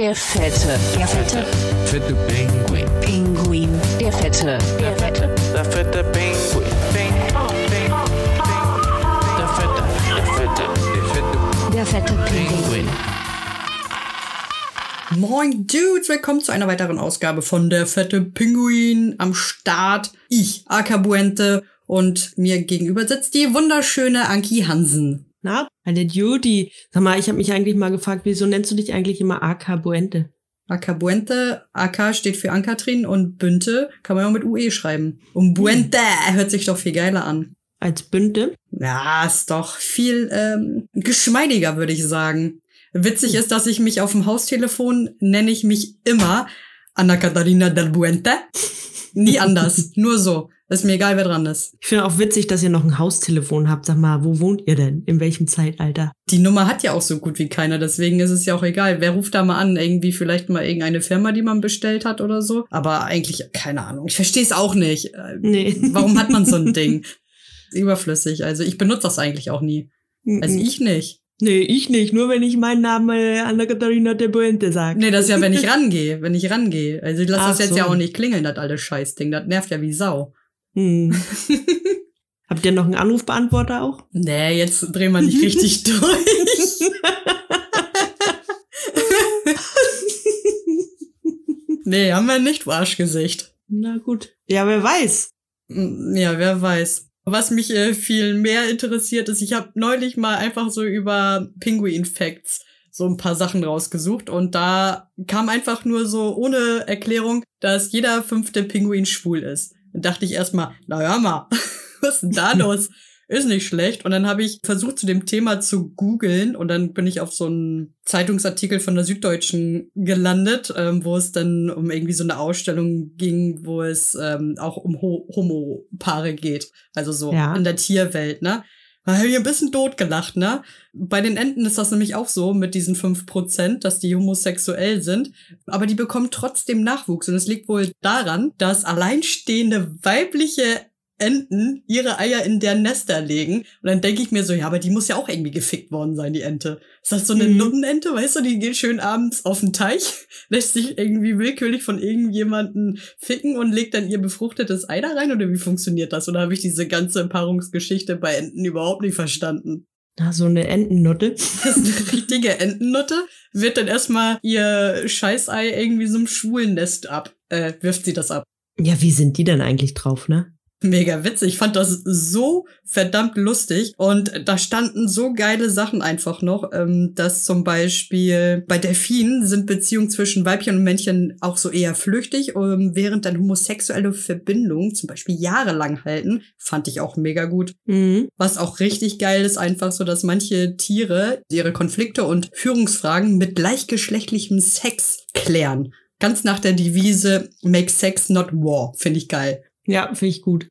Der Fette. Der Fette. Fette Pinguin. Pinguin. Der Fette. Der Fette. Der fette Pinguin. Der fette, der fette, der fette Der Fette Pinguin. Moin Dudes, willkommen zu einer weiteren Ausgabe von der fette Pinguin am Start. Ich, Akabuente und mir gegenüber sitzt die wunderschöne Anki Hansen. Na, eine Duty. Sag mal, ich habe mich eigentlich mal gefragt, wieso nennst du dich eigentlich immer AK Buente? Akabuente, AK steht für Ankatrin und Bünte kann man auch mit UE schreiben. Und Buente hört sich doch viel geiler an. Als Bünte? Ja, ist doch viel ähm, geschmeidiger, würde ich sagen. Witzig ist, dass ich mich auf dem Haustelefon nenne ich mich immer Anna Catarina del Buente. Nie anders, nur so. Ist mir egal, wer dran ist. Ich finde auch witzig, dass ihr noch ein Haustelefon habt. Sag mal, wo wohnt ihr denn? In welchem Zeitalter? Die Nummer hat ja auch so gut wie keiner, deswegen ist es ja auch egal. Wer ruft da mal an? Irgendwie vielleicht mal irgendeine Firma, die man bestellt hat oder so. Aber eigentlich, keine Ahnung. Ich verstehe es auch nicht. Äh, Nee. Warum hat man so ein Ding? Überflüssig. Also ich benutze das eigentlich auch nie. Also ich nicht. Nee, ich nicht. Nur wenn ich meinen Namen äh, Anna Katharina de Buente sage. Nee, das ist ja, wenn ich rangehe, wenn ich rangehe. Also ich lasse das jetzt so. ja auch nicht klingeln, das alte Scheißding. Das nervt ja wie Sau. Hm. Habt ihr noch einen Anrufbeantworter auch? Nee, jetzt drehen wir nicht richtig durch. nee, haben wir nicht, Arschgesicht. Na gut. Ja, wer weiß. Mm, Ja, wer weiß. Was mich äh, viel mehr interessiert ist, ich habe neulich mal einfach so über Penguin Facts so ein paar Sachen rausgesucht und da kam einfach nur so ohne Erklärung, dass jeder fünfte Pinguin schwul ist. Dann dachte ich erstmal, na hör mal, was ist denn da los? Ist nicht schlecht. Und dann habe ich versucht, zu dem Thema zu googeln und dann bin ich auf so einen Zeitungsartikel von der Süddeutschen gelandet, ähm, wo es dann um irgendwie so eine Ausstellung ging, wo es ähm, auch um Ho Homo-Paare geht. Also so Ja. in der Tierwelt, ne? Da habe ich ein bisschen totgelacht, ne? Bei den Enten ist das nämlich auch so mit diesen fünf Prozent, dass die homosexuell sind. Aber die bekommen trotzdem Nachwuchs. Und es liegt wohl daran, dass alleinstehende weibliche Enten ihre Eier in deren Nester legen. Und dann denke ich mir so, ja, aber die muss ja auch irgendwie gefickt worden sein, die Ente. Ist das so eine Mhm. Nuttenente, weißt du, die geht schön abends auf den Teich, lässt sich irgendwie willkürlich von irgendjemanden ficken und legt dann ihr befruchtetes Ei da rein? Oder wie funktioniert das? Oder habe ich diese ganze Paarungsgeschichte bei Enten überhaupt nicht verstanden? Na, so eine Entennutte. Das ist eine richtige Entennutte, wird dann erstmal ihr Scheißei irgendwie so einem schwulen Nest ab, äh, wirft sie das ab. Ja, wie sind die denn eigentlich drauf, ne? Mega witzig. Ich fand das so verdammt lustig. Und da standen so geile Sachen einfach noch, ähm, dass zum Beispiel bei Delfinen sind Beziehungen zwischen Weibchen und Männchen auch so eher flüchtig, ähm, während dann homosexuelle Verbindungen zum Beispiel jahrelang halten. Fand ich auch mega gut. Mhm. Was auch richtig geil ist, einfach so, dass manche Tiere ihre Konflikte und Führungsfragen mit gleichgeschlechtlichem Sex klären. Ganz nach der Devise Make Sex Not War. Finde ich geil Ja, finde ich gut.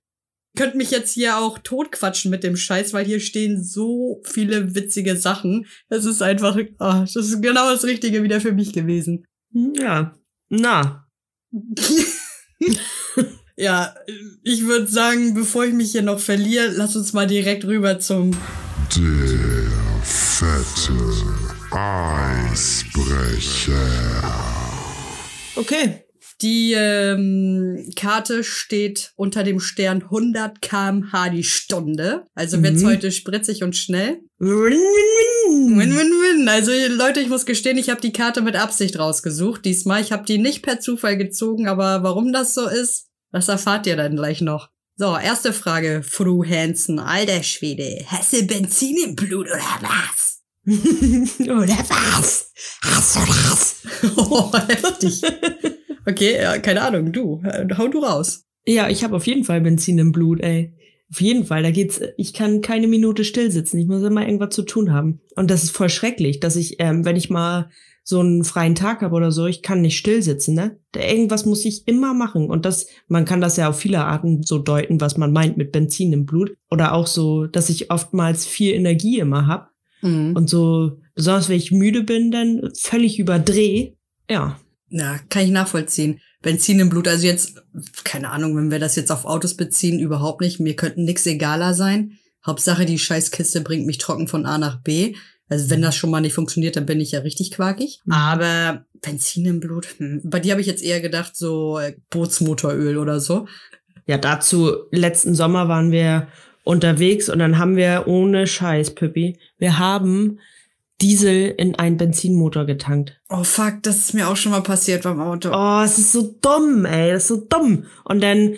könnt mich jetzt hier auch totquatschen mit dem Scheiß, weil hier stehen so viele witzige Sachen. Das ist einfach, ah, das ist genau das Richtige wieder für mich gewesen. Ja. Na. ja, ich würde sagen, bevor ich mich hier noch verliere, lass uns mal direkt rüber zum Der fette Eisbrecher. Okay. Die ähm, Karte steht unter dem Stern 100 kmh die Stunde. Also wird's Mhm. heute spritzig und schnell. Win, win, win. Also Leute, ich muss gestehen, ich habe die Karte mit Absicht rausgesucht diesmal. Ich habe die nicht per Zufall gezogen, aber warum das so ist, das erfahrt ihr dann gleich noch. So, erste Frage, Fru Hansen, alter Schwede. Hast du Benzin im Blut oder was? Oder was? Hast du das? oh, heftig. Okay, ja, keine Ahnung, du. Hau du raus. Ja, ich habe auf jeden Fall Benzin im Blut, ey. Auf jeden Fall, da geht's, ich kann keine Minute still sitzen. Ich muss immer irgendwas zu tun haben. Und das ist voll schrecklich, dass ich, ähm, wenn ich mal so einen freien Tag habe oder so, ich kann nicht still sitzen, ne? Da irgendwas muss ich immer machen. Und das, man kann das ja auf viele Arten so deuten, was man meint mit Benzin im Blut. Oder auch so, dass ich oftmals viel Energie immer hab Mhm. und so, besonders wenn ich müde bin, dann völlig überdreh. Ja. Ja, kann ich nachvollziehen. Benzin im Blut, also jetzt, keine Ahnung, wenn wir das jetzt auf Autos beziehen, überhaupt nicht. Mir könnte nix egaler sein. Hauptsache, die Scheißkiste bringt mich trocken von A nach B. Also wenn das schon mal nicht funktioniert, dann bin ich ja richtig quakig. Mhm. Aber Benzin im Blut, hm. bei dir habe ich jetzt eher gedacht, so äh, Bootsmotoröl oder so. Ja, dazu, letzten Sommer waren wir unterwegs und dann haben wir ohne Scheiß, Pippi, wir haben Diesel in einen Benzinmotor getankt. Oh fuck, das ist mir auch schon mal passiert beim Auto. Oh, es ist so dumm, ey, das ist so dumm. Und dann,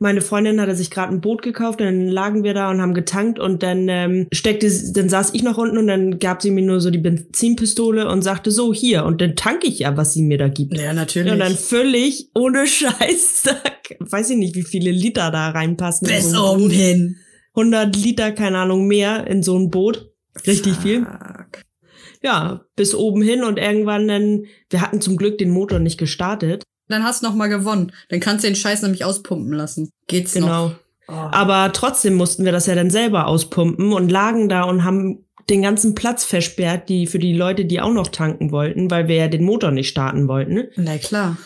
meine Freundin hatte sich gerade ein Boot gekauft, und dann lagen wir da und haben getankt und dann ähm, steckte, sie- dann saß ich noch unten und dann gab sie mir nur so die Benzinpistole und sagte so, hier, und dann tanke ich ja, was sie mir da gibt. Ja, natürlich. Und dann völlig ohne Scheiß, weiß ich nicht, wie viele Liter da reinpassen. in bis so oben hin. 100 Liter, keine Ahnung, mehr in so ein Boot. Richtig viel. Ja, bis oben hin und irgendwann dann, wir hatten zum Glück den Motor nicht gestartet. Dann hast du noch mal gewonnen. Dann kannst du den Scheiß nämlich auspumpen lassen. Geht's noch? Genau. Oh. Aber trotzdem mussten wir das ja dann selber auspumpen und lagen da und haben den ganzen Platz versperrt, die für die Leute, die auch noch tanken wollten, weil wir ja den Motor nicht starten wollten. Na klar.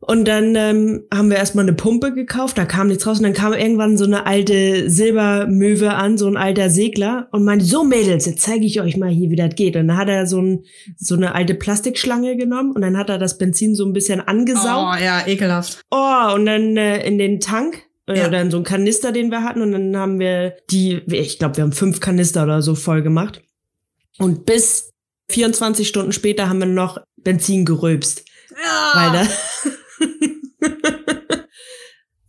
Und dann ähm, haben wir erstmal eine Pumpe gekauft, da kam nichts raus. Und dann kam irgendwann so eine alte Silbermöwe an, so ein alter Segler, und meinte, so Mädels, jetzt zeige ich euch mal hier, wie das geht. Und dann hat er so, ein, so eine alte Plastikschlange genommen und dann hat er das Benzin so ein bisschen angesaugt. Oh, ja, ekelhaft. Oh, und dann äh, in den Tank. äh, Ja. Oder in so einen Kanister, den wir hatten. Und dann haben wir die, ich glaube, wir haben fünf Kanister oder so voll gemacht. Und bis 24 Stunden später haben wir noch Benzin gerülpst. Weil da.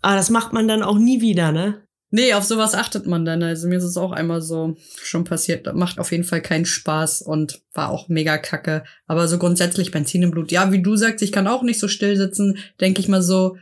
Aber das macht man dann auch nie wieder, ne? Nee, auf sowas achtet man dann. Also mir ist es auch einmal so schon passiert. Macht auf jeden Fall keinen Spaß und war auch mega kacke. Aber so grundsätzlich Benzin im Blut. Ja, wie du sagst, ich kann auch nicht so still sitzen. Denke ich mal so,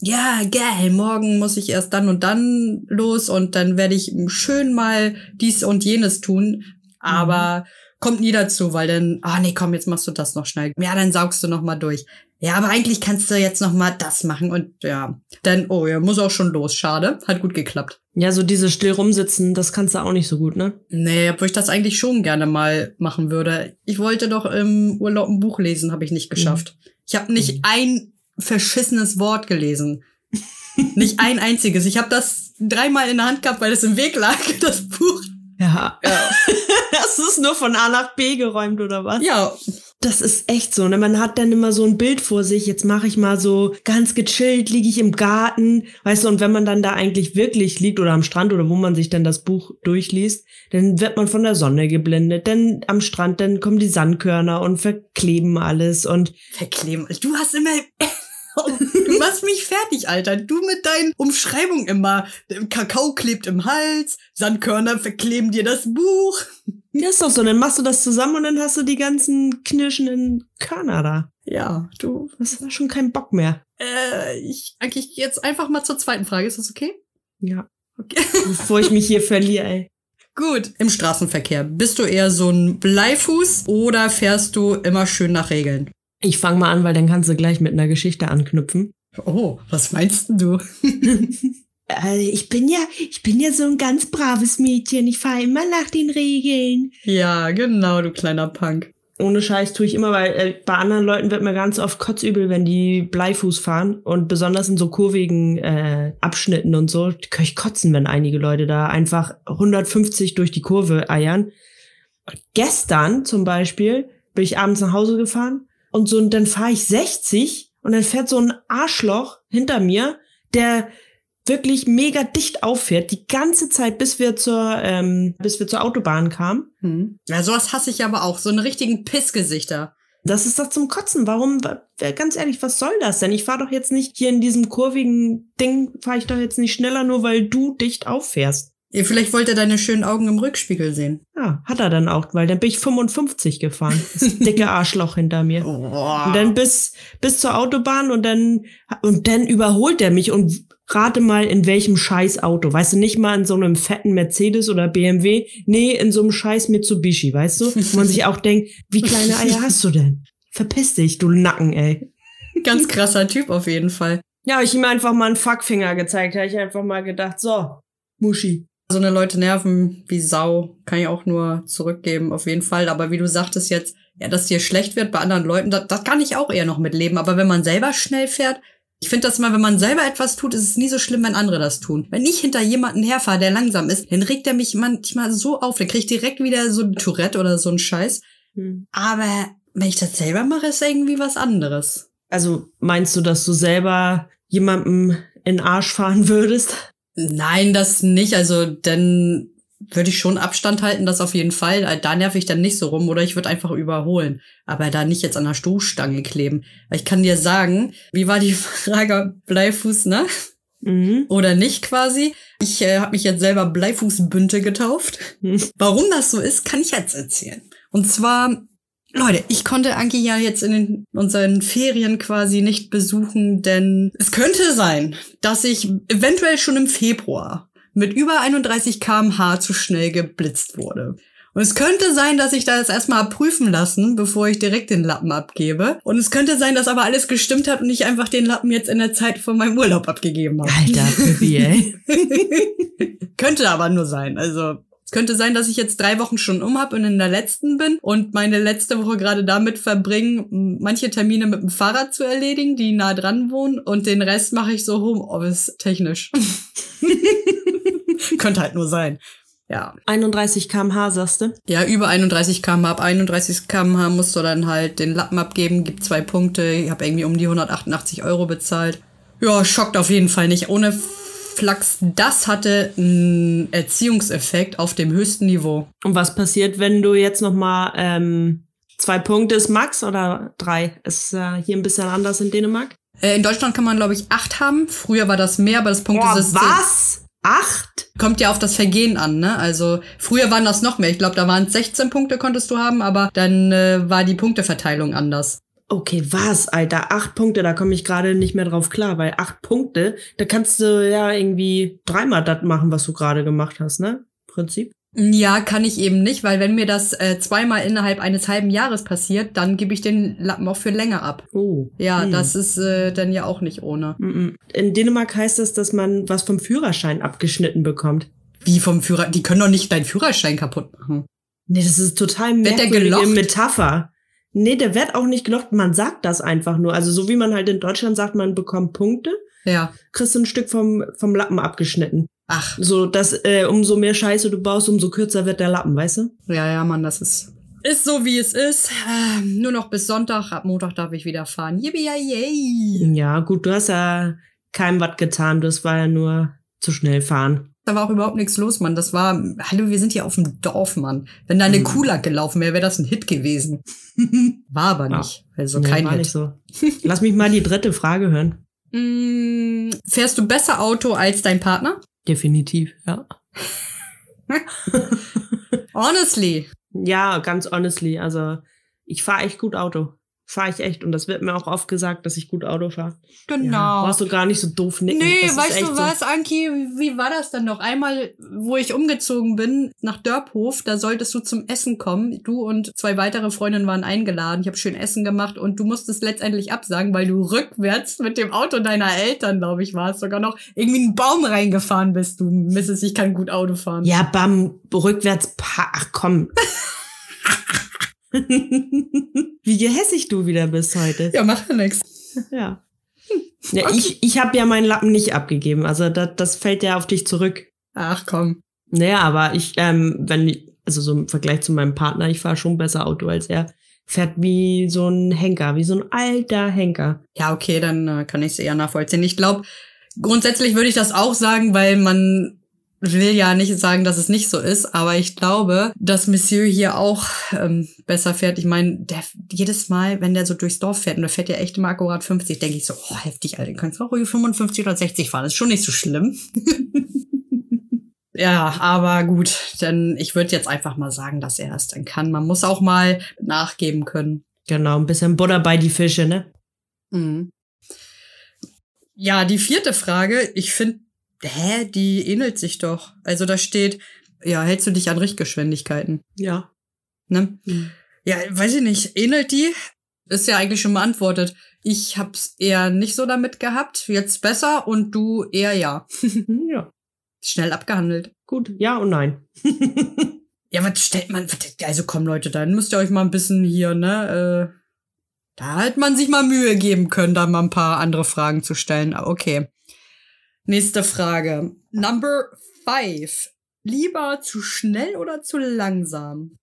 ja, geil, morgen muss ich erst dann und dann los und dann werde ich schön mal dies und jenes tun. Aber kommt nie dazu, weil dann, ah nee, komm, jetzt machst du das noch schnell. Ja, dann saugst du noch mal durch. Ja, aber eigentlich kannst du jetzt noch mal das machen und ja, dann, oh ja, muss auch schon los. Schade, hat gut geklappt. Ja, so dieses still rumsitzen, das kannst du auch nicht so gut, ne? Nee, obwohl ich das eigentlich schon gerne mal machen würde. Ich wollte doch im Urlaub ein Buch lesen, habe ich nicht geschafft. Ich habe nicht ein verschissenes Wort gelesen. nicht ein einziges. Ich habe das dreimal in der Hand gehabt, weil es im Weg lag, das Buch. Ja. Hast du es nur von A nach B geräumt oder was? Ja, Das ist echt so. Ne? Man hat dann immer so ein Bild vor sich. Jetzt mache ich mal so ganz gechillt, liege ich im Garten. Weißt du, und wenn man dann da eigentlich wirklich liegt oder am Strand oder wo man sich dann das Buch durchliest, dann wird man von der Sonne geblendet. Dann am Strand, dann kommen die Sandkörner und verkleben alles. Und verkleben. Du hast immer. Du machst mich fertig, Alter. Du mit deinen Umschreibungen immer. Kakao klebt im Hals, Sandkörner verkleben dir das Buch. ja, ist doch so. Dann machst du das zusammen und dann hast du die ganzen knirschenden Körner da. Ja, du. Das war schon kein Bock mehr. Äh, ich eigentlich jetzt einfach mal zur zweiten Frage. Ist das okay? Ja. Okay. Bevor ich mich hier verliere, ey. Gut. Im Straßenverkehr. Bist du eher so ein Bleifuß oder fährst du immer schön nach Regeln? Ich fange mal an, weil dann kannst du gleich mit einer Geschichte anknüpfen. Oh, was meinst denn du? Äh, ich bin ja, ich bin ja so ein ganz braves Mädchen. Ich fahre immer nach den Regeln. Ja, genau, du kleiner Punk. Ohne Scheiß tue ich immer, weil äh, bei anderen Leuten wird mir ganz oft kotzübel, wenn die Bleifuß fahren. Und besonders in so kurvigen äh, Abschnitten und so, kann ich kotzen, wenn einige Leute da einfach 150 durch die Kurve eiern. Gestern zum Beispiel bin ich abends nach Hause gefahren und so, und dann fahre ich 60 und dann fährt so ein Arschloch hinter mir, der wirklich mega dicht auffährt, die ganze Zeit, bis wir zur, ähm, bis wir zur Autobahn kamen. Hm. Ja, sowas hasse ich aber auch. So einen richtigen Pissgesichter. Das ist doch zum Kotzen. Warum, wa- ganz ehrlich, was soll das denn? Ich fahre doch jetzt nicht hier in diesem kurvigen Ding, fahre ich doch jetzt nicht schneller, nur weil du dicht auffährst. Vielleicht wollte er deine schönen Augen im Rückspiegel sehen. Ja, hat er dann auch, weil dann bin ich 55 gefahren. Das dicke Arschloch hinter mir. Oh. Und dann bis, bis zur Autobahn und dann, und dann überholt er mich und rate mal in welchem scheiß Auto. Weißt du, nicht mal in so einem fetten Mercedes oder BMW. Nee, in so einem scheiß Mitsubishi, weißt du? Wo man sich auch denkt, wie kleine Eier hast du denn? Verpiss dich, du Nacken, ey. Ganz krasser Typ auf jeden Fall. Ja, ich ihm einfach mal einen Fuckfinger gezeigt. Habe ich einfach mal gedacht, so, Muschi. So eine Leute nerven wie Sau. Kann ich auch nur zurückgeben, auf jeden Fall. Aber wie du sagtest jetzt, ja, dass dir schlecht wird bei anderen Leuten, das, das kann ich auch eher noch mitleben. Aber wenn man selber schnell fährt, Ich finde das mal, wenn man selber etwas tut, ist es nie so schlimm, wenn andere das tun. Wenn ich hinter jemanden herfahre, der langsam ist, dann regt er mich manchmal so auf. Dann krieg ich direkt wieder so ein Tourette oder so ein Scheiß. Hm. Aber wenn ich das selber mache, ist irgendwie was anderes. Also meinst du, dass du selber jemandem in den Arsch fahren würdest? Nein, das nicht. Also, dann würde ich schon Abstand halten, das auf jeden Fall. Da nerv ich dann nicht so rum oder ich würde einfach überholen. Aber da nicht jetzt an der Stoßstange kleben. Ich kann dir sagen, wie war die Frage Bleifuß, ne? Mhm. Oder nicht quasi. Ich äh, habe mich jetzt selber Bleifußbünte getauft. Hm. Warum das so ist, kann ich jetzt erzählen. Und zwar, Leute, ich konnte Anki ja jetzt in den, unseren Ferien quasi nicht besuchen, denn es könnte sein, dass ich eventuell schon im Februar mit über 31 kmh zu schnell geblitzt wurde. Und es könnte sein, dass ich das erstmal prüfen lassen, bevor ich direkt den Lappen abgebe. Und es könnte sein, dass aber alles gestimmt hat und ich einfach den Lappen jetzt in der Zeit von meinem Urlaub abgegeben habe. Alter, Pippi, ey. könnte aber nur sein. Also es könnte sein, dass ich jetzt drei Wochen schon um habe und in der letzten bin und meine letzte Woche gerade damit verbringen, manche Termine mit dem Fahrrad zu erledigen, die nah dran wohnen und den Rest mache ich so Homeoffice technisch. könnte halt nur sein. Ja. 31 kmh, sagst du? Ja, über 31 km/h. Ab 31 km/h musst du dann halt den Lappen abgeben, gibt zwei Punkte. Ich habe irgendwie um die 188 Euro bezahlt. Ja, schockt auf jeden Fall nicht. Ohne Flachs. Das hatte einen Erziehungseffekt auf dem höchsten Niveau. Und was passiert, wenn du jetzt noch mal ähm, zwei Punkte ist Max oder drei? Ist äh, hier ein bisschen anders in Dänemark? Äh, in Deutschland kann man, glaube ich, acht haben. Früher war das mehr, aber das Punktesystem was? Acht? kommt ja auf das Vergehen an, ne? Also früher waren das noch mehr. Ich glaube, da waren es 16 Punkte konntest du haben, aber dann äh, war die Punkteverteilung anders. Okay, was, Alter? Acht Punkte, da komme ich gerade nicht mehr drauf klar, weil acht Punkte, da kannst du ja irgendwie dreimal das machen, was du gerade gemacht hast, ne? Prinzip. Ja, kann ich eben nicht, weil wenn mir das äh, zweimal innerhalb eines halben Jahres passiert, dann gebe ich den Lappen auch für länger ab. Oh. Ja, Hm. das ist äh, dann ja auch nicht ohne. Mm-mm. In Dänemark heißt das, dass man was vom Führerschein abgeschnitten bekommt. Wie vom Führer, die können doch nicht deinen Führerschein kaputt machen. Nee, das ist total merkwürdige? Metapher. Nee, der wird auch nicht gelocht, man sagt das einfach nur. Also so wie man halt in Deutschland sagt, man bekommt Punkte, Ja. kriegst du ein Stück vom, vom Lappen abgeschnitten. Ach, So, dass äh, umso mehr Scheiße du baust, umso kürzer wird der Lappen, weißt du? ja, ja, Mann, das ist. Ist so, wie es ist. Ähm, nur noch bis Sonntag. Ab Montag darf ich wieder fahren. Yippie, yay. Ja, gut, du hast ja keinem was getan, das war ja nur zu schnell fahren. Da war auch überhaupt nichts los, Mann. Das war, hallo, wir sind hier auf dem Dorf, Mann. Wenn da eine Mhm. Kuh gelaufen wäre, wäre das ein Hit gewesen. war aber Ja. nicht. Also Nee, kein war Hit. nicht so. Lass mich mal die dritte Frage hören. Mm, fährst du besser Auto als dein Partner? Definitiv, ja. Honestly. Ja, ganz honestly, also ich fahre echt gut Auto. Fahre ich echt. Und das wird mir auch oft gesagt, dass ich gut Auto fahre. Genau. Ja, brauchst du gar nicht so doof nicken. Nee, Das weißt du so. was, Anki, wie war das dann noch? Einmal, wo ich umgezogen bin nach Dörphof, da solltest du zum Essen kommen. Du und zwei weitere Freundinnen waren eingeladen. Ich habe schön Essen gemacht und du musstest letztendlich absagen, weil du rückwärts mit dem Auto deiner Eltern, glaube ich, war es sogar noch, irgendwie einen Baum reingefahren bist. Du Mrs. Ich kann gut Auto fahren. Ja, bam, rückwärts, pa ach komm. Wie gehässig du wieder bist heute. Ja, mach ja nix. Ja. ja Ich, ich habe ja meinen Lappen nicht abgegeben. Also das, das fällt ja auf dich zurück. Ach komm. Naja, aber ich, ähm, wenn, also so im Vergleich zu meinem Partner, ich fahre schon besser Auto als er. Fährt wie so ein Henker, wie so ein alter Henker. Ja, okay, dann äh, kann ich es eher nachvollziehen. Ich glaube, grundsätzlich würde ich das auch sagen, weil man will ja nicht sagen, dass es nicht so ist, aber ich glaube, dass Monsieur hier auch ähm, besser fährt. Ich meine, der jedes Mal, wenn der so durchs Dorf fährt, und der fährt ja echt immer akkurat 50, denke ich so, oh, heftig, Alter, du kannst auch ruhig 55 oder 60 fahren, das ist schon nicht so schlimm. ja, aber gut, denn ich würde jetzt einfach mal sagen, dass er es dann kann. Man muss auch mal nachgeben können. Genau, ein bisschen Butter bei die Fische, ne? Mhm. Ja, die vierte Frage, ich finde, hä, die ähnelt sich doch. Also da steht, ja, hältst du dich an Richtgeschwindigkeiten? Ja. Ne? Mhm. Ja, weiß ich nicht. Ähnelt die? Ist ja eigentlich schon beantwortet. Ich hab's eher nicht so damit gehabt. Jetzt besser und du eher ja. Ja. Schnell abgehandelt. Gut, ja und nein. Ja, was stellt man, also komm Leute, dann müsst ihr euch mal ein bisschen hier, ne, äh, Da hätte man sich mal Mühe geben können, da mal ein paar andere Fragen zu stellen. Okay. Nächste Frage. Number five. Lieber zu schnell oder zu langsam?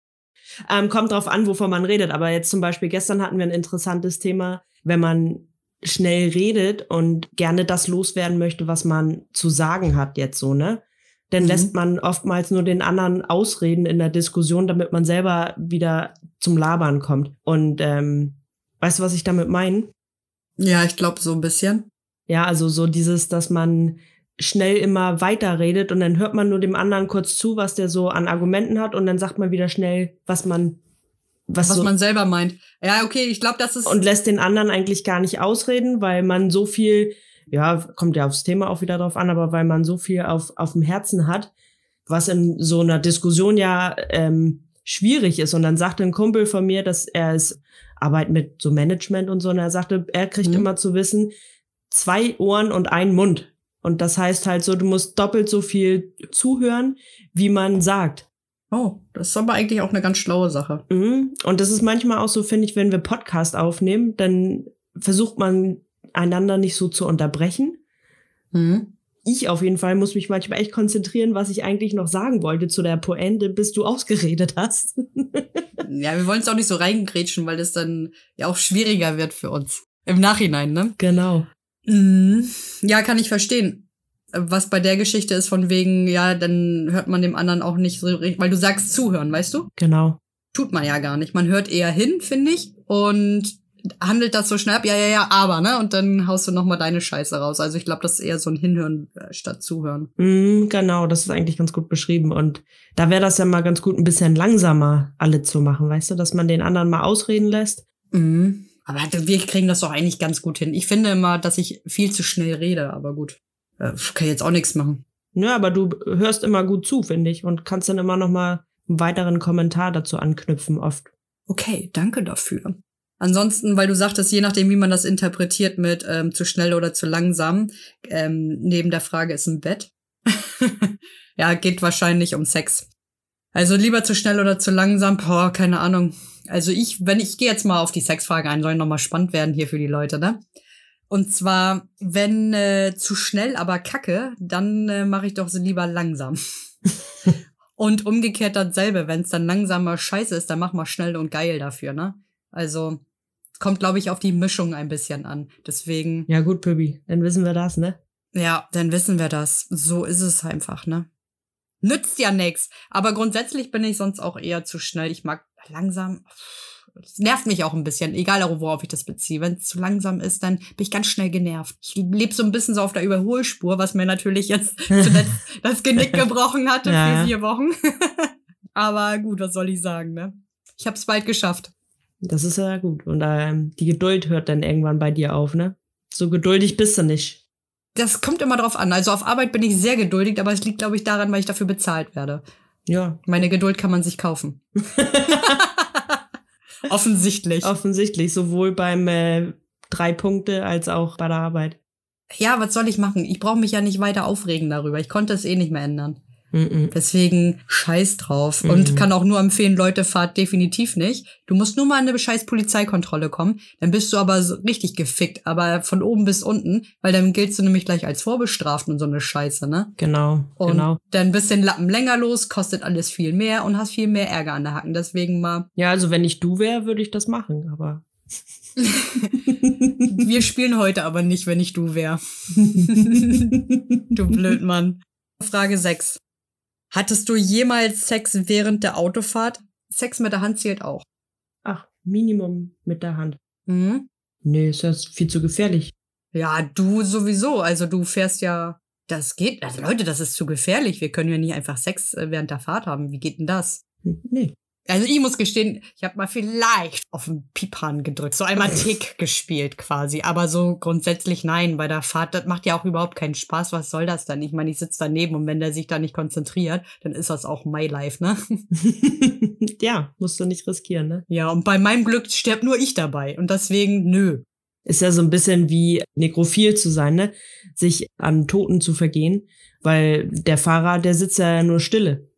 Ähm, kommt drauf an, wovon man redet. Aber jetzt zum Beispiel gestern hatten wir ein interessantes Thema, wenn man schnell redet und gerne das loswerden möchte, was man zu sagen hat jetzt so, ne? Dann Mhm. lässt man oftmals nur den anderen ausreden in der Diskussion, damit man selber wieder zum Labern kommt. Und ähm, weißt du, was ich damit meine? Ja, ich glaube so ein bisschen. Ja, also so dieses, dass man schnell immer weiterredet und dann hört man nur dem anderen kurz zu, was der so an Argumenten hat und dann sagt man wieder schnell, was man was, Was so, man selber meint. Ja, okay, ich glaube, das ist. und lässt den anderen eigentlich gar nicht ausreden, weil man so viel, ja, kommt ja aufs Thema auch wieder drauf an, aber weil man so viel auf, auf dem Herzen hat, was in so einer Diskussion ja ähm, schwierig ist. Und dann sagte ein Kumpel von mir, dass er es Arbeit mit so Management und so, und er sagte, er kriegt Mhm. immer zu wissen, zwei Ohren und ein Mund. Und das heißt halt so, du musst doppelt so viel zuhören, wie man sagt. oh, das ist aber eigentlich auch eine ganz schlaue Sache. Mhm. Und das ist manchmal auch so, finde ich, wenn wir Podcast aufnehmen, dann versucht man einander nicht so zu unterbrechen. Mhm. Ich auf jeden Fall muss mich manchmal echt konzentrieren, was ich eigentlich noch sagen wollte zu der Pointe, bis du ausgeredet hast. Ja, wir wollen es auch nicht so reingrätschen, weil das dann ja auch schwieriger wird für uns. Im Nachhinein, ne? genau. Mhm. Ja, kann ich verstehen. Was bei der Geschichte ist von wegen, ja, dann hört man dem anderen auch nicht so richtig, weil du sagst zuhören, weißt du? Genau. Tut man ja gar nicht. Man hört eher hin, finde ich, und handelt das so schnell ab, ja, ja, ja, aber, ne? Und dann haust du nochmal deine Scheiße raus. Also ich glaube, das ist eher so ein Hinhören äh, statt Zuhören. Mhm, genau, das ist eigentlich ganz gut beschrieben. Und da wäre das ja mal ganz gut, ein bisschen langsamer alle zu machen, weißt du, dass man den anderen mal ausreden lässt. Mhm. Aber wir kriegen das doch eigentlich ganz gut hin. Ich finde immer, dass ich viel zu schnell rede, aber gut. Äh, kann jetzt auch nichts machen. Ja, aber du hörst immer gut zu, finde ich, und kannst dann immer noch mal einen weiteren Kommentar dazu anknüpfen, oft. Okay, danke dafür. Ansonsten, weil du sagtest, je nachdem, wie man das interpretiert mit ähm, zu schnell oder zu langsam, ähm, neben der Frage ist ein Bett. ja, geht wahrscheinlich um Sex. Also lieber zu schnell oder zu langsam, boah, keine Ahnung. Also ich, wenn ich gehe jetzt mal auf die Sexfrage ein, soll noch mal spannend werden hier für die Leute, ne? Und zwar, wenn äh, zu schnell, aber kacke, dann äh, mache ich doch so lieber langsam. und umgekehrt dasselbe, wenn es dann langsamer scheiße ist, dann mach mal schnell und geil dafür, ne? Also kommt, glaube ich, auf die Mischung ein bisschen an. Deswegen, Ja, gut, Pübi, dann wissen wir das, ne? ja, dann wissen wir das. So ist es einfach, ne? Nützt ja nix. Aber grundsätzlich bin ich sonst auch eher zu schnell. Ich mag langsam. Das nervt mich auch ein bisschen, egal worauf ich das beziehe. Wenn es zu langsam ist, dann bin ich ganz schnell genervt. Ich lebe so ein bisschen so auf der Überholspur, was mir natürlich jetzt zuletzt das Genick gebrochen hatte Ja, für vier Wochen. Aber gut, was soll ich sagen, ne? Ich habe es bald geschafft. Das ist ja gut. Und ähm, die Geduld hört dann irgendwann bei dir auf, ne? So geduldig bist du nicht. Das kommt immer drauf an. Also auf Arbeit bin ich sehr geduldig, aber es liegt, glaube ich, daran, weil ich dafür bezahlt werde. Ja, Meine Geduld kann man sich kaufen. Offensichtlich. offensichtlich. Sowohl beim äh, drei Punkte als auch bei der Arbeit. Ja, was soll ich machen? Ich brauche mich ja nicht weiter aufregen darüber. Ich konnte es eh nicht mehr ändern. Deswegen scheiß drauf. Und kann auch nur empfehlen, Leute, fahrt definitiv nicht. Du musst nur mal in eine scheiß Polizeikontrolle kommen. Dann bist du aber so richtig gefickt. Aber von oben bis unten. Weil dann giltst du nämlich gleich als vorbestraft und so eine Scheiße, ne? Genau, Und genau. dann bist den Lappen länger los, kostet alles viel mehr und hast viel mehr Ärger an der Hacken. Deswegen mal, Ja, also wenn ich du wäre, würde ich das machen, aber. wir spielen heute aber nicht, wenn ich du wär. du Blödmann. Frage 6. Hattest du jemals Sex während der Autofahrt? Sex mit der Hand zählt auch. Ach, Minimum mit der Hand. Mhm. Nee, ist das viel zu gefährlich. Ja, du sowieso. Also du fährst ja. Das geht. Also Leute, das ist zu gefährlich. Wir können ja nicht einfach Sex äh, während der Fahrt haben. Wie geht denn das? Nee. Also ich muss gestehen, ich habe mal vielleicht auf den Pipan gedrückt, so einmal Tick gespielt quasi, aber so grundsätzlich nein, bei der Fahrt, das macht ja auch überhaupt keinen Spaß, was soll das dann? Ich meine, ich sitze daneben und wenn der sich da nicht konzentriert, dann ist das auch my life, ne? ja, musst du nicht riskieren, ne? Ja, und bei meinem Glück stirbt nur ich dabei und deswegen nö. Ist ja so ein bisschen wie nekrophil zu sein, ne? Sich an Toten zu vergehen, weil der Fahrer, der sitzt ja nur stille.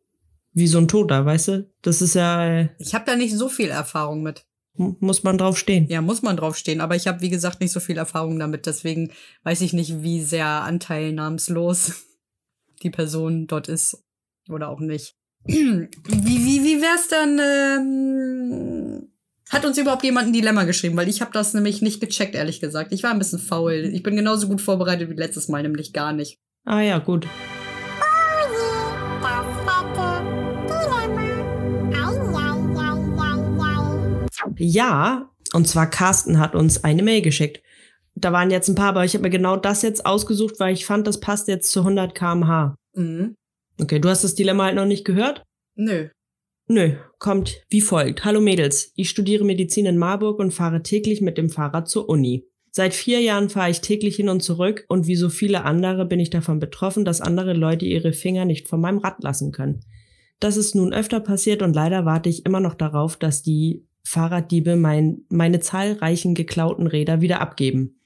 Wie so ein Toter, weißt du? Das ist ja, äh, Ich habe da nicht so viel Erfahrung mit. Muss man drauf stehen. Ja, muss man draufstehen. Aber ich habe, wie gesagt, nicht so viel Erfahrung damit. Deswegen weiß ich nicht, wie sehr anteilnahmslos die Person dort ist oder auch nicht. wie, wie, wie wär's dann? Ähm, hat uns überhaupt jemand ein Dilemma geschrieben? Weil ich habe das nämlich nicht gecheckt, ehrlich gesagt. Ich war ein bisschen faul. Ich bin genauso gut vorbereitet wie letztes Mal, nämlich gar nicht. Ah ja, gut. Ja, und zwar Carsten hat uns eine Mail geschickt. Da waren jetzt ein paar, aber ich habe mir genau das jetzt ausgesucht, weil ich fand, das passt jetzt zu 100 km/h. Mhm. Okay, du hast das Dilemma halt noch nicht gehört? Nö. Nö, kommt wie folgt. Hallo Mädels, ich studiere Medizin in Marburg und fahre täglich mit dem Fahrrad zur Uni. Seit vier Jahren fahre ich täglich hin und zurück und wie so viele andere bin ich davon betroffen, dass andere Leute ihre Finger nicht von meinem Rad lassen können. Das ist nun öfter passiert und leider warte ich immer noch darauf, dass die Fahrraddiebe mein, meine zahlreichen geklauten Räder wieder abgeben.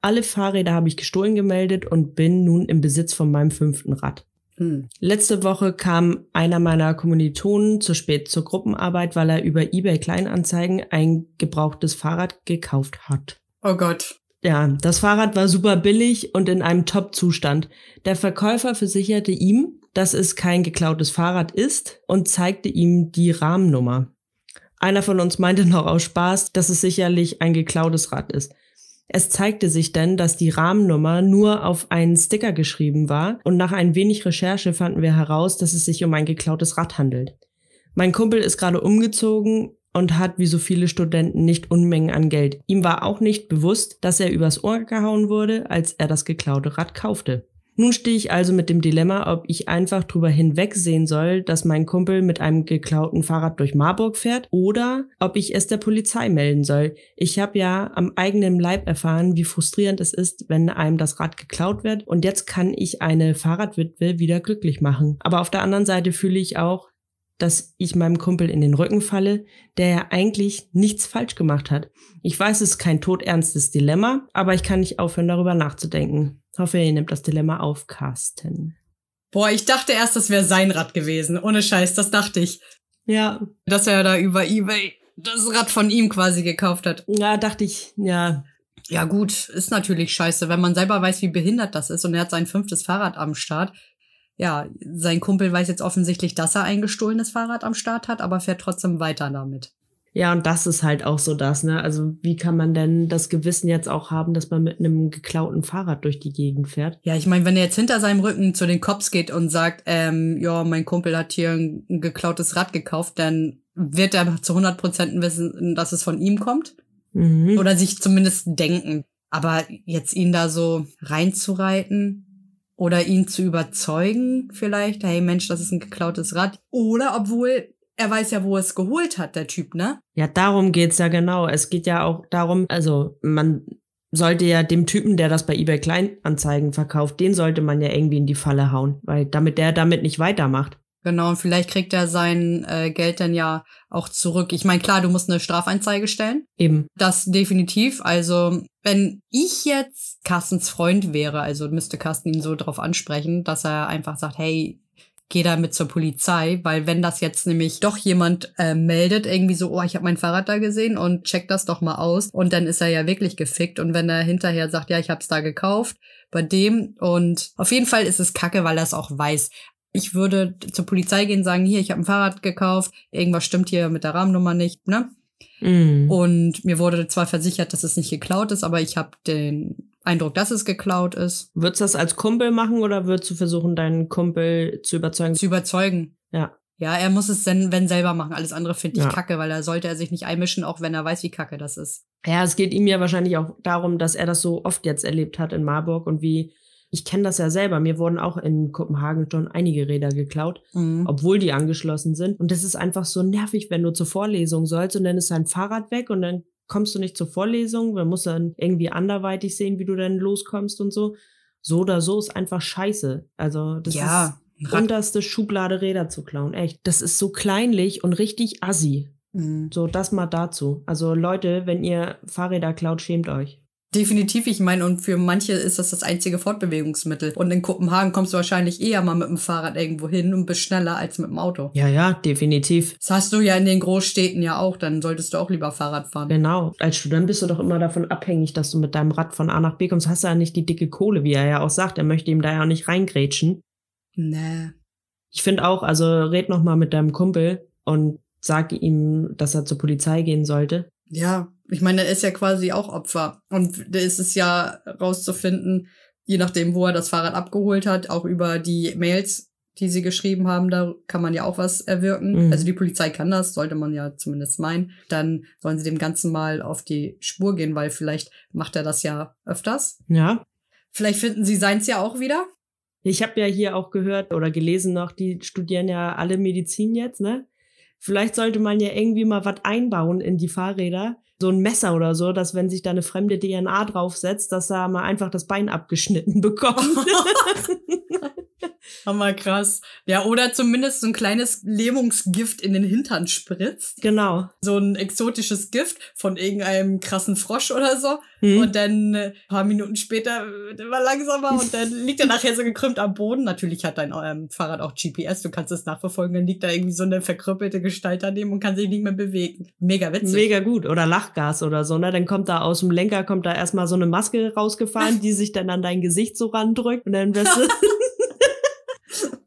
Alle Fahrräder habe ich gestohlen gemeldet und bin nun im Besitz von meinem fünften Rad. Hm. Letzte Woche kam einer meiner Kommilitonen zu spät zur Gruppenarbeit, weil er über eBay Kleinanzeigen ein gebrauchtes Fahrrad gekauft hat. Oh Gott. Ja, das Fahrrad war super billig und in einem Top-Zustand. Der Verkäufer versicherte ihm, dass es kein geklautes Fahrrad ist und zeigte ihm die Rahmennummer. Einer von uns meinte noch aus Spaß, dass es sicherlich ein geklautes Rad ist. Es zeigte sich denn, dass die Rahmennummer nur auf einen Sticker geschrieben war und nach ein wenig Recherche fanden wir heraus, dass es sich um ein geklautes Rad handelt. Mein Kumpel ist gerade umgezogen und hat wie so viele Studenten nicht Unmengen an Geld. Ihm war auch nicht bewusst, dass er übers Ohr gehauen wurde, als er das geklaute Rad kaufte. Nun stehe ich also mit dem Dilemma, ob ich einfach drüber hinwegsehen soll, dass mein Kumpel mit einem geklauten Fahrrad durch Marburg fährt oder ob ich es der Polizei melden soll. Ich habe ja am eigenen Leib erfahren, wie frustrierend es ist, wenn einem das Rad geklaut wird und jetzt kann ich eine Fahrradwitwe wieder glücklich machen. Aber auf der anderen Seite fühle ich auch, dass ich meinem Kumpel in den Rücken falle, der ja eigentlich nichts falsch gemacht hat. Ich weiß, es ist kein todernstes Dilemma, aber ich kann nicht aufhören, darüber nachzudenken. Hoffe, ihr nehmt das Dilemma auf, Carsten. Boah, ich dachte erst, das wäre sein Rad gewesen. Ohne Scheiß, das dachte ich. Ja, Dass er da über Ebay das Rad von ihm quasi gekauft hat. ja, dachte ich, ja, Ja gut, ist natürlich scheiße, wenn man selber weiß, wie behindert das ist und er hat sein fünftes Fahrrad am Start. Ja, sein Kumpel weiß jetzt offensichtlich, dass er ein gestohlenes Fahrrad am Start hat, aber fährt trotzdem weiter damit. Ja, und das ist halt auch so das, ne? Also, wie kann man denn das Gewissen jetzt auch haben, dass man mit einem geklauten Fahrrad durch die Gegend fährt? Ja, ich meine, wenn er jetzt hinter seinem Rücken zu den Cops geht und sagt, ähm, ja, mein Kumpel hat hier ein, ein geklautes Rad gekauft, dann wird er zu 100 Prozent wissen, dass es von ihm kommt. Mhm. Oder sich zumindest denken. Aber jetzt ihn da so reinzureiten oder ihn zu überzeugen, vielleicht, hey Mensch, das ist ein geklautes Rad. Oder obwohl er weiß ja, wo er es geholt hat, der Typ, ne? Ja, darum geht's ja genau. Es geht ja auch darum, also man sollte ja dem Typen, der das bei eBay Kleinanzeigen verkauft, den sollte man ja irgendwie in die Falle hauen, weil damit der damit nicht weitermacht. Genau, und vielleicht kriegt er sein äh, Geld dann ja auch zurück. Ich meine, klar, du musst eine Strafeinzeige stellen. Eben. Das definitiv. Also, wenn ich jetzt Carstens Freund wäre, also müsste Carsten ihn so drauf ansprechen, dass er einfach sagt, hey, geh damit zur Polizei, weil wenn das jetzt nämlich doch jemand äh, meldet, irgendwie so, oh, ich habe mein Fahrrad da gesehen und check das doch mal aus und dann ist er ja wirklich gefickt und wenn er hinterher sagt, ja, ich hab's da gekauft bei dem und auf jeden Fall ist es kacke, weil er es auch weiß. Ich würde zur Polizei gehen, sagen, hier, ich habe ein Fahrrad gekauft, irgendwas stimmt hier mit der Rahmennummer nicht, ne? Mhm. Und mir wurde zwar versichert, dass es nicht geklaut ist, aber ich habe den Eindruck, dass es geklaut ist. Würdest du das als Kumpel machen oder würdest du versuchen, deinen Kumpel zu überzeugen? Zu überzeugen. Ja. Ja, er muss es denn, wenn selber machen. Alles andere finde ich Ja. kacke, weil er sollte er sich nicht einmischen, auch wenn er weiß, wie kacke das ist. Ja, es geht ihm ja wahrscheinlich auch darum, dass er das so oft jetzt erlebt hat in Marburg und wie, ich kenne das ja selber, mir wurden auch in Kopenhagen schon einige Räder geklaut, Mhm. obwohl die angeschlossen sind. Und das ist einfach so nervig, wenn du zur Vorlesung sollst und dann ist dein Fahrrad weg und dann kommst du nicht zur Vorlesung, dann musst du dann irgendwie anderweitig sehen, wie du dann loskommst und so. So oder so ist einfach scheiße. Also das Ja, ist Rad- unterste Schublade Räder zu klauen. Echt. Das ist so kleinlich und richtig assi. Mhm. So, das mal dazu. Also Leute, wenn ihr Fahrräder klaut, schämt euch. Definitiv, ich meine, und für manche ist das das einzige Fortbewegungsmittel. Und in Kopenhagen kommst du wahrscheinlich eher mal mit dem Fahrrad irgendwo hin und bist schneller als mit dem Auto. Ja, ja, definitiv. Das hast du ja in den Großstädten ja auch, dann solltest du auch lieber Fahrrad fahren. Genau. Als Student bist du doch immer davon abhängig, dass du mit deinem Rad von A nach B kommst. Hast du ja nicht die dicke Kohle, wie er ja auch sagt. Er möchte ihm da ja auch nicht reingrätschen. Nee. Ich finde auch, also red noch mal mit deinem Kumpel und sag ihm, dass er zur Polizei gehen sollte. Ja, ich meine, er ist ja quasi auch Opfer. Und da ist es ja rauszufinden, je nachdem, wo er das Fahrrad abgeholt hat, auch über die Mails, die sie geschrieben haben, da kann man ja auch was erwirken. Mhm. Also die Polizei kann das, sollte man ja zumindest meinen. Dann sollen sie dem Ganzen mal auf die Spur gehen, weil vielleicht macht er das ja öfters. Ja. Vielleicht finden sie seins ja auch wieder. Ich habe ja hier auch gehört oder gelesen noch, die studieren ja alle Medizin jetzt, ne? Vielleicht sollte man ja irgendwie mal was einbauen in die Fahrräder. So ein Messer oder so, dass wenn sich da eine fremde DNA draufsetzt, dass da mal einfach das Bein abgeschnitten bekommt. Hammer krass. Ja, oder zumindest so ein kleines Lähmungsgift in den Hintern spritzt. genau. So ein exotisches Gift von irgendeinem krassen Frosch oder so. Hm. Und dann äh, paar Minuten später wird immer langsamer und dann liegt er nachher so gekrümmt am Boden. Natürlich hat dein ähm, Fahrrad auch GPS, du kannst es nachverfolgen. Dann liegt da irgendwie so eine verkrüppelte Gestalt daneben und kann sich nicht mehr bewegen. Mega witzig. Mega gut. Oder Lachgas oder so, ne? Dann kommt da aus dem Lenker, kommt da erstmal so eine Maske rausgefahren, die sich dann an dein Gesicht so randrückt und dann wirst du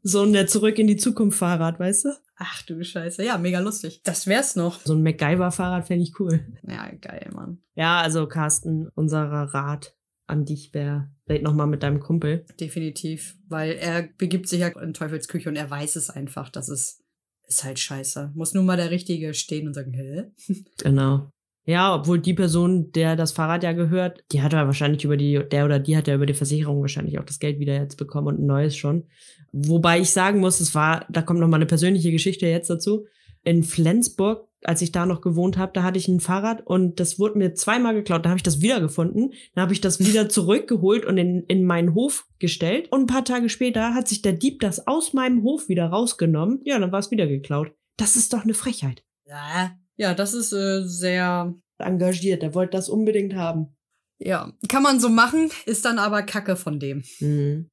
so ein der Zurück in die Zukunft Fahrrad, weißt du? Ach du Scheiße. Ja, mega lustig. Das wär's noch. So ein MacGyver-Fahrrad fände ich cool. Ja, geil, Mann. Ja, also Carsten, unserer Rat an dich wäre, red noch mal mit deinem Kumpel. Definitiv. Weil er begibt sich ja in Teufelsküche und er weiß es einfach, dass es ist halt scheiße. Muss nur mal der Richtige stehen und sagen, hä? Genau. Ja, obwohl die Person, der das Fahrrad ja gehört, die hat ja wahrscheinlich über die, der oder die hat ja über die Versicherung wahrscheinlich auch das Geld wieder jetzt bekommen und ein neues schon. Wobei ich sagen muss, es war, da kommt noch mal eine persönliche Geschichte jetzt dazu. In Flensburg, als ich da noch gewohnt habe, da hatte ich ein Fahrrad und das wurde mir zweimal geklaut. Da habe ich das wiedergefunden. Dann habe ich das wieder zurückgeholt und in, in meinen Hof gestellt. Und ein paar Tage später hat sich der Dieb das aus meinem Hof wieder rausgenommen. Ja, dann war es wieder geklaut. Das ist doch eine Frechheit. Ja. Ja, das ist äh, sehr Engagiert, der wollte das unbedingt haben. Ja, kann man so machen, ist dann aber Kacke von dem. Mhm.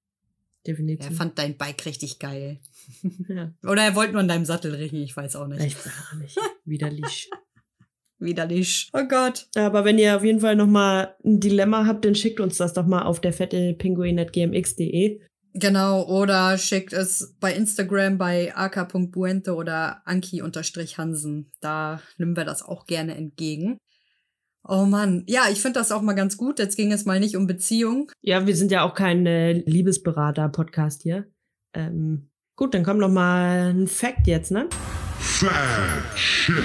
Er Definitiv. fand dein Bike richtig geil. ja. Oder er wollte nur an deinem Sattel riechen, ich weiß auch nicht. Ich weiß auch nicht. Widerlich. Widerlich. Oh Gott. Aber wenn ihr auf jeden Fall nochmal ein Dilemma habt, dann schickt uns das doch mal auf der fette pinguin.gmx.de. Genau, oder schickt es bei Instagram bei ak.buente oder anki-hansen. Da nehmen wir das auch gerne entgegen. Oh Mann, ja, ich finde das auch mal ganz gut. Jetzt ging es mal nicht um Beziehung. Ja, wir sind ja auch kein äh, Liebesberater-Podcast hier. Ähm, gut, dann kommt noch mal ein Fact jetzt, ne? Fact shit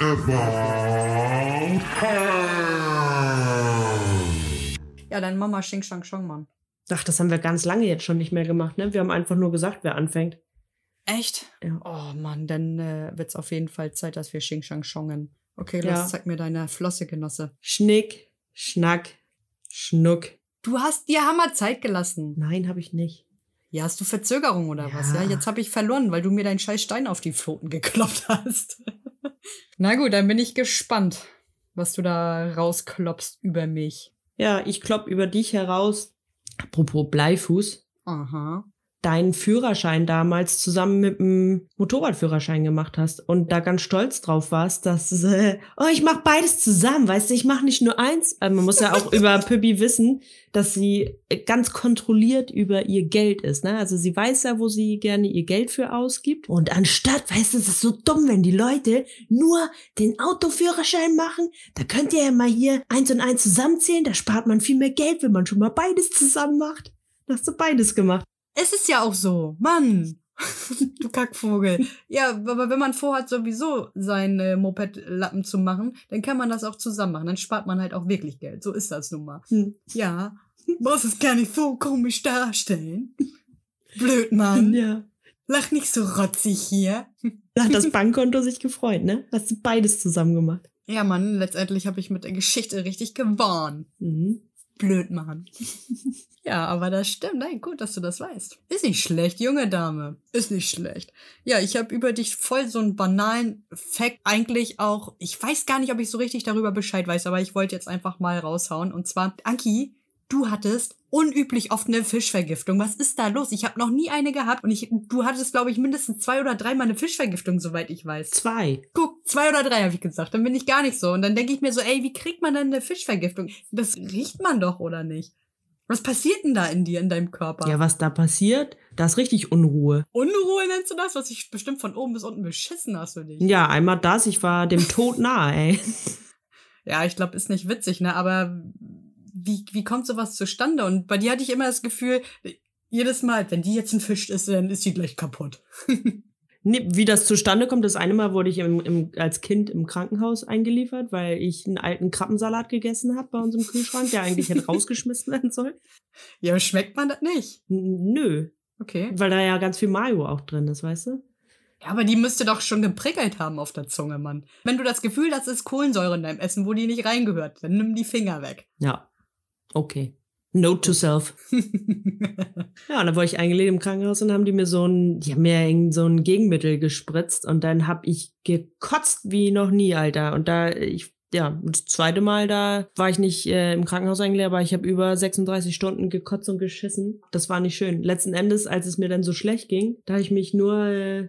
about her. Ja, dann Mama Xing Shang Shong, Mann. Ach, das haben wir ganz lange jetzt schon nicht mehr gemacht, ne? Wir haben einfach nur gesagt, wer anfängt. Echt? Ja. Oh Mann, dann äh, wird's auf jeden Fall Zeit, dass wir Xing Shang Shongen. Okay, Ja. los, zeig mir deine Flosse, Genosse. Schnick, Schnack, Schnuck. Du hast dir Hammer Zeit gelassen. Nein, habe ich nicht. Ja, hast du Verzögerung oder was? Ja. Ja, jetzt habe ich verloren, weil du mir deinen scheiß Stein auf die Pfoten gekloppt hast. Na gut, dann bin ich gespannt, was du da rausklopfst über mich. Ja, ich klopp über dich heraus. Apropos Bleifuß. Aha. Deinen Führerschein damals zusammen mit dem Motorradführerschein gemacht hast und da ganz stolz drauf warst, dass äh, oh, ich mache beides zusammen, weißt du, ich mache nicht nur eins. Äh, man muss ja auch über Pippi wissen, dass sie äh, ganz kontrolliert über ihr Geld ist, ne? Also sie weiß ja, wo sie gerne ihr Geld für ausgibt und anstatt, weißt du, es ist so dumm, wenn die Leute nur den Autoführerschein machen, da könnt ihr ja mal hier eins und eins zusammenzählen, da spart man viel mehr Geld, wenn man schon mal beides zusammen macht. Da hast du beides gemacht. Es ist ja auch so, Mann. du Kackvogel. Ja, aber wenn man vorhat, sowieso sein äh, Moped-Lappen zu machen, dann kann man das auch zusammen machen. Dann spart man halt auch wirklich Geld. So ist das nun mal. Hm. Ja. Muss es gar nicht so komisch darstellen. Blöd, Mann. Ja. Lach nicht so rotzig hier. Da hat das Bankkonto sich gefreut, ne? Hast du beides zusammen gemacht. Ja, Mann, letztendlich habe ich mit der Geschichte richtig gewonnen. Mhm. Blöd machen. ja, aber das stimmt. Nein, gut, dass du das weißt. Ist nicht schlecht, junge Dame. Ist nicht schlecht. Ja, ich habe über dich voll so einen banalen Fact eigentlich auch. Ich weiß gar nicht, ob ich so richtig darüber Bescheid weiß, aber ich wollte jetzt einfach mal raushauen. Und zwar, Anki, du hattest unüblich oft eine Fischvergiftung. Was ist da los? Ich habe noch nie eine gehabt und ich, du hattest, glaube ich, mindestens zwei oder dreimal eine Fischvergiftung, soweit ich weiß. Zwei. Guck, zwei oder drei habe ich gesagt. Dann bin ich gar nicht so. Und dann denke ich mir so, ey, wie kriegt man denn eine Fischvergiftung? Das riecht man doch, oder nicht? Was passiert denn da in dir, in deinem Körper? Ja, was da passiert, da ist richtig Unruhe. Unruhe nennst du das, was ich bestimmt von oben bis unten beschissen hast für dich. Ja, einmal das, ich war dem Tod nahe, ey. Ja, ich glaube, ist nicht witzig, ne? Aber wie, wie kommt sowas zustande? Und bei dir hatte ich immer das Gefühl, jedes Mal, wenn die jetzt ein Fisch ist, dann ist sie gleich kaputt. Nee, wie das zustande kommt, das eine Mal wurde ich im, im, als Kind im Krankenhaus eingeliefert, weil ich einen alten Krabbensalat gegessen habe bei uns im Kühlschrank, der eigentlich hätte rausgeschmissen werden soll. Ja, schmeckt man das nicht? N- Nö, Okay. weil da ja ganz viel Mayo auch drin ist, weißt du? Ja, aber die müsste doch schon geprickelt haben auf der Zunge, Mann. Wenn du das Gefühl hast, es ist Kohlensäure in deinem Essen, wo die nicht reingehört, dann nimm die Finger weg. Ja, okay. Note to self. Ja, und dann wurde ich eingeladen im Krankenhaus und haben die mir so ein, die haben mir irgend so ein Gegenmittel gespritzt und dann hab ich gekotzt wie noch nie, Alter. Und da, ich, ja, das zweite Mal da war ich nicht äh, im Krankenhaus eingeladen, aber ich habe über 36 Stunden gekotzt und geschissen. Das war nicht schön. Letzten Endes, als es mir dann so schlecht ging, da habe ich mich nur äh,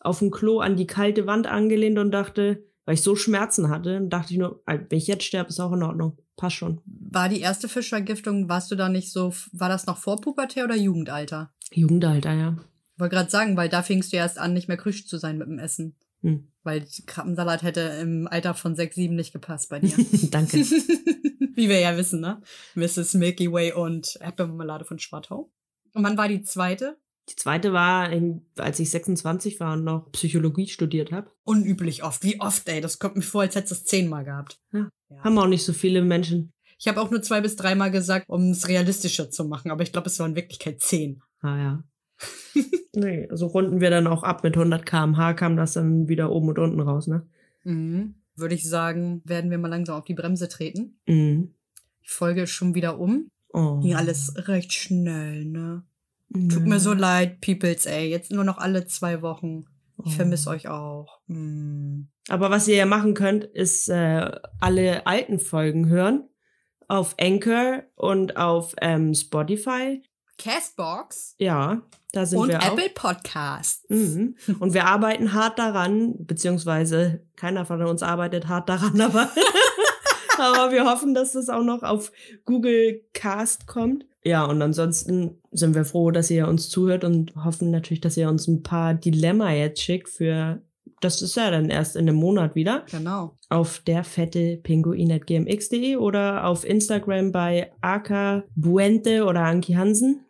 auf dem Klo an die kalte Wand angelehnt und dachte, weil ich so Schmerzen hatte, dachte ich nur, wenn ich jetzt sterbe, ist auch in Ordnung. Passt schon. War die erste Fischvergiftung, warst du da nicht so, war das noch vor Pubertät oder Jugendalter? Jugendalter, ja. Wollte gerade sagen, weil da fingst du erst an, nicht mehr krüsch zu sein mit dem Essen. Hm. Weil Krabbensalat hätte im Alter von 6, 7 nicht gepasst bei dir. Danke. Wie wir ja wissen, ne? Mrs. Milky Way und Erdbeermarmelade von Schwartau. Und wann war die zweite? Die zweite war, in, als ich 26 war und noch Psychologie studiert habe. Unüblich oft. Wie oft, ey? Das kommt mir vor, als hättest du es zehnmal gehabt. Ja. Ja. Haben auch nicht so viele Menschen. Ich habe auch nur zwei bis dreimal gesagt, um es realistischer zu machen, aber ich glaube, es waren in Wirklichkeit zehn. Ah ja. nee, so runden wir dann auch ab mit 100 km/h kam das dann wieder oben und unten raus, ne? Mhm. Würde ich sagen, werden wir mal langsam auf die Bremse treten. Mhm. Die Folge ist schon wieder um. Oh. Ging alles recht schnell, ne? Tut mir so leid, Peoples, ey. Jetzt nur noch alle zwei Wochen. Ich Oh. vermisse euch auch. Hm. Aber was ihr ja machen könnt, ist äh, alle alten Folgen hören. Auf Anchor und auf ähm, Spotify. Castbox Ja, da sind und wir auch. Apple Podcasts. Mhm. Und wir arbeiten hart daran, beziehungsweise keiner von uns arbeitet hart daran, aber, aber wir hoffen, dass das auch noch auf Google Cast kommt. Ja, und ansonsten sind wir froh, dass ihr uns zuhört und hoffen natürlich, dass ihr uns ein paar Dilemma jetzt schickt für, das ist ja dann erst in einem Monat wieder, Genau. auf der fette pinguin.gmx.de oder auf Instagram bei Aka Buente oder Anki Hansen.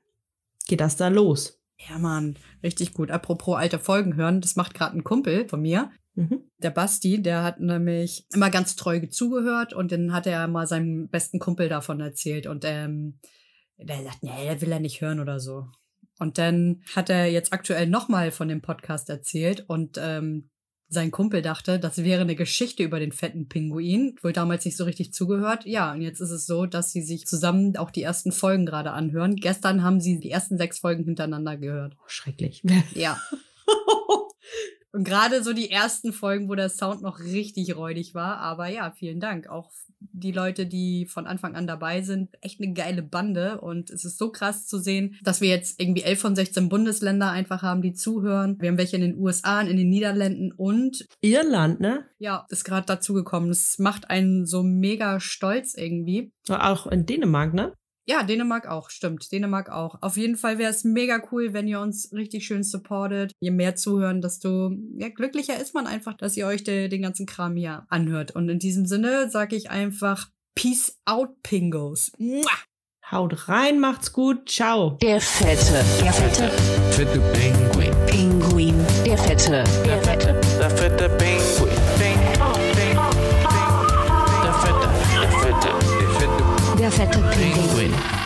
Geht das da los? Ja, Mann. Richtig gut. Apropos alte Folgen hören, das macht gerade ein Kumpel von mir. Mhm. Der Basti, der hat nämlich immer ganz treu zugehört und dann hat er mal seinem besten Kumpel davon erzählt und ähm, der sagt, nee, der will er nicht hören oder so. Und dann hat er jetzt aktuell nochmal von dem Podcast erzählt und ähm, sein Kumpel dachte, das wäre eine Geschichte über den fetten Pinguin, wohl damals nicht so richtig zugehört. Ja, und jetzt ist es so, dass sie sich zusammen auch die ersten Folgen gerade anhören. Gestern haben sie die ersten sechs Folgen hintereinander gehört. Oh, schrecklich. Ja. Und gerade so die ersten Folgen, wo der Sound noch richtig räudig war. Aber ja, vielen Dank. Auch die Leute, die von Anfang an dabei sind, echt eine geile Bande. Und es ist so krass zu sehen, dass wir jetzt irgendwie 11 von 16 Bundesländer einfach haben, die zuhören. Wir haben welche in den USA, in den Niederlanden und Irland, ne? ja, ist gerade dazugekommen. Das macht einen so mega stolz irgendwie. Auch in Dänemark, ne? Ja, Dänemark auch, stimmt. Dänemark auch. Auf jeden Fall wäre es mega cool, wenn ihr uns richtig schön supportet. Je mehr zuhören, desto ja, glücklicher ist man einfach, dass ihr euch de, den ganzen Kram hier anhört. Und in diesem Sinne sage ich einfach Peace out, Pingos. Mua! Haut rein, macht's gut, ciao. Der fette, der fette Fette Pinguin. Pinguin. Der fette, der fette Der fette Pinguin. Ping. Der